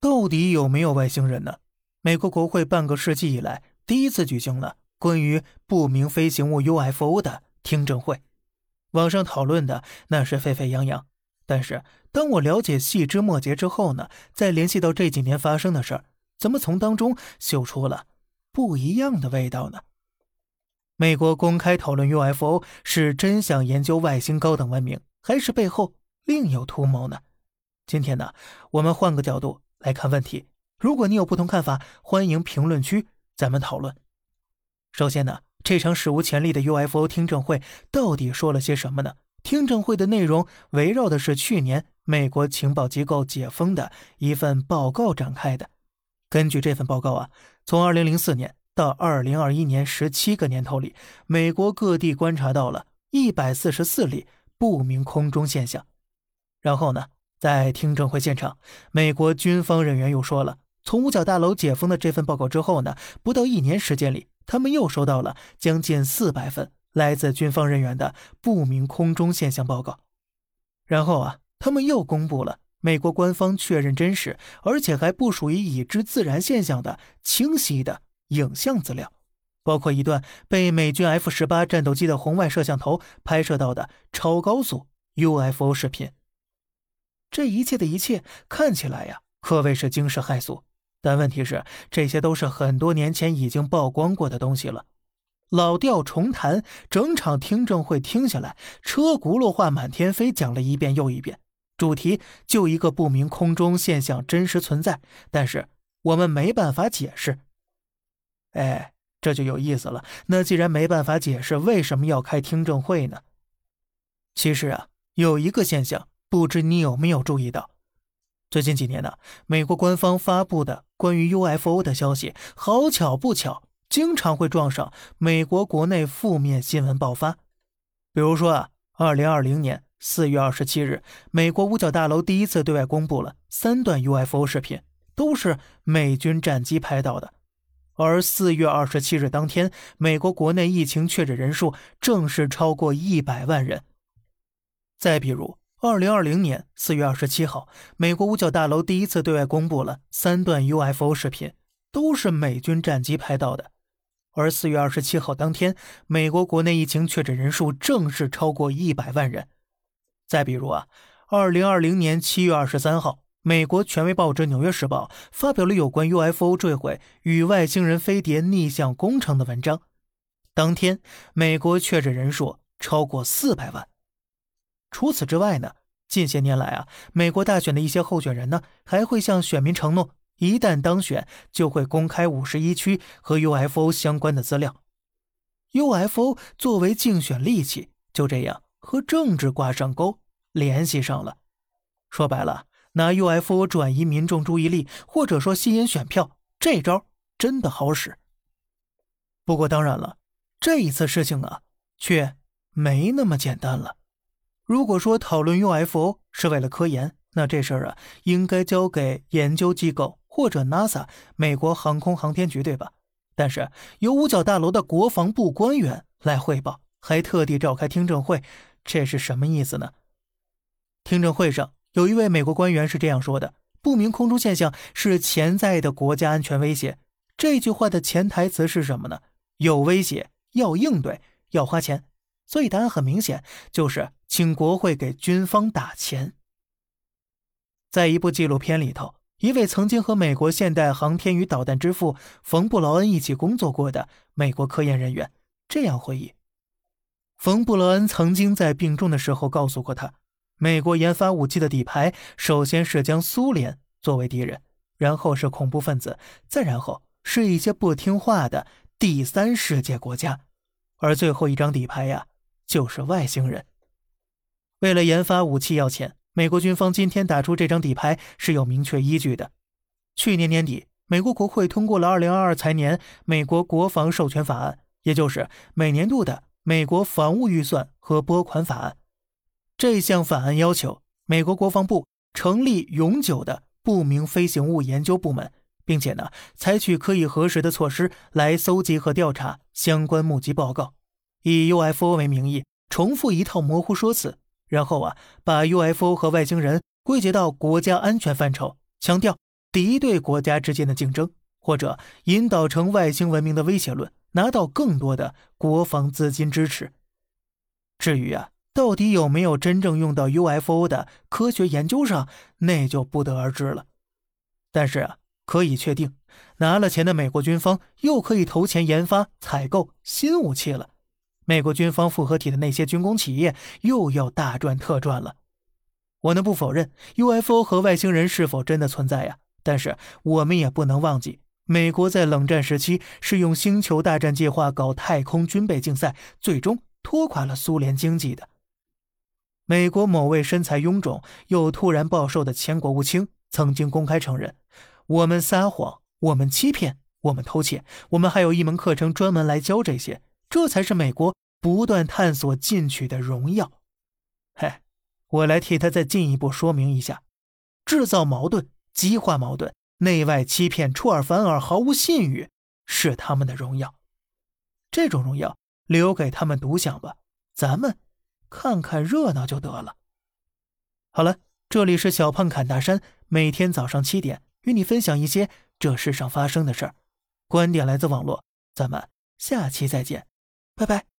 到底有没有外星人呢？美国国会半个世纪以来第一次举行了关于不明飞行物 UFO 的听证会，网上讨论的那是沸沸扬扬。但是当我了解细枝末节之后呢，再联系到这几年发生的事儿，怎么从当中嗅出了不一样的味道呢？美国公开讨论 UFO 是真想研究外星高等文明，还是背后另有图谋呢？今天呢，我们换个角度。来看问题，如果你有不同看法，欢迎评论区咱们讨论。首先呢，这场史无前例的 UFO 听证会到底说了些什么呢？听证会的内容围绕的是去年美国情报机构解封的一份报告展开的。根据这份报告啊，从2004年到2021年十七个年头里，美国各地观察到了144例不明空中现象。然后呢？在听证会现场，美国军方人员又说了，从五角大楼解封的这份报告之后呢，不到一年时间里，他们又收到了将近四百份来自军方人员的不明空中现象报告。然后啊，他们又公布了美国官方确认真实，而且还不属于已知自然现象的清晰的影像资料，包括一段被美军 F 十八战斗机的红外摄像头拍摄到的超高速 UFO 视频。这一切的一切看起来呀，可谓是惊世骇俗。但问题是，这些都是很多年前已经曝光过的东西了。老调重弹，整场听证会听下来，车轱辘话满天飞，讲了一遍又一遍。主题就一个不明空中现象真实存在，但是我们没办法解释。哎，这就有意思了。那既然没办法解释，为什么要开听证会呢？其实啊，有一个现象。不知你有没有注意到，最近几年呢，美国官方发布的关于 UFO 的消息，好巧不巧，经常会撞上美国国内负面新闻爆发。比如说啊，二零二零年四月二十七日，美国五角大楼第一次对外公布了三段 UFO 视频，都是美军战机拍到的。而四月二十七日当天，美国国内疫情确诊人数正式超过一百万人。再比如。二零二零年四月二十七号，美国五角大楼第一次对外公布了三段 UFO 视频，都是美军战机拍到的。而四月二十七号当天，美国国内疫情确诊人数正式超过一百万人。再比如啊，二零二零年七月二十三号，美国权威报纸《纽约时报》发表了有关 UFO 坠毁与外星人飞碟逆向工程的文章，当天美国确诊人数超过四百万。除此之外呢，近些年来啊，美国大选的一些候选人呢，还会向选民承诺，一旦当选就会公开五十一区和 UFO 相关的资料。UFO 作为竞选利器，就这样和政治挂上钩，联系上了。说白了，拿 UFO 转移民众注意力，或者说吸引选票，这招真的好使。不过当然了，这一次事情啊，却没那么简单了。如果说讨论 UFO 是为了科研，那这事儿啊，应该交给研究机构或者 NASA 美国航空航天局，对吧？但是由五角大楼的国防部官员来汇报，还特地召开听证会，这是什么意思呢？听证会上有一位美国官员是这样说的：“不明空中现象是潜在的国家安全威胁。”这句话的潜台词是什么呢？有威胁，要应对，要花钱。所以答案很明显，就是请国会给军方打钱。在一部纪录片里头，一位曾经和美国现代航天与导弹之父冯布劳恩一起工作过的美国科研人员这样回忆：冯布劳恩曾经在病重的时候告诉过他，美国研发武器的底牌首先是将苏联作为敌人，然后是恐怖分子，再然后是一些不听话的第三世界国家，而最后一张底牌呀。就是外星人。为了研发武器要钱，美国军方今天打出这张底牌是有明确依据的。去年年底，美国国会通过了《二零二二财年美国国防授权法案》，也就是每年度的美国防务预算和拨款法案。这项法案要求美国国防部成立永久的不明飞行物研究部门，并且呢，采取可以核实的措施来搜集和调查相关目击报告。以 UFO 为名义重复一套模糊说辞，然后啊，把 UFO 和外星人归结到国家安全范畴，强调敌对国家之间的竞争，或者引导成外星文明的威胁论，拿到更多的国防资金支持。至于啊，到底有没有真正用到 UFO 的科学研究上，那就不得而知了。但是啊，可以确定，拿了钱的美国军方又可以投钱研发、采购新武器了。美国军方复合体的那些军工企业又要大赚特赚了。我呢不否认 UFO 和外星人是否真的存在呀，但是我们也不能忘记，美国在冷战时期是用星球大战计划搞太空军备竞赛，最终拖垮了苏联经济的。美国某位身材臃肿又突然暴瘦的前国务卿曾经公开承认。我们撒谎，我们欺骗，我们偷窃，我们还有一门课程专门来教这些，这才是美国不断探索进取的荣耀。嘿，我来替他再进一步说明一下：制造矛盾、激化矛盾、内外欺骗、出尔反尔、毫无信誉，是他们的荣耀。这种荣耀留给他们独享吧，咱们看看热闹就得了。好了，这里是小胖侃大山，每天早上七点。与你分享一些这世上发生的事儿，观点来自网络，咱们下期再见，拜拜。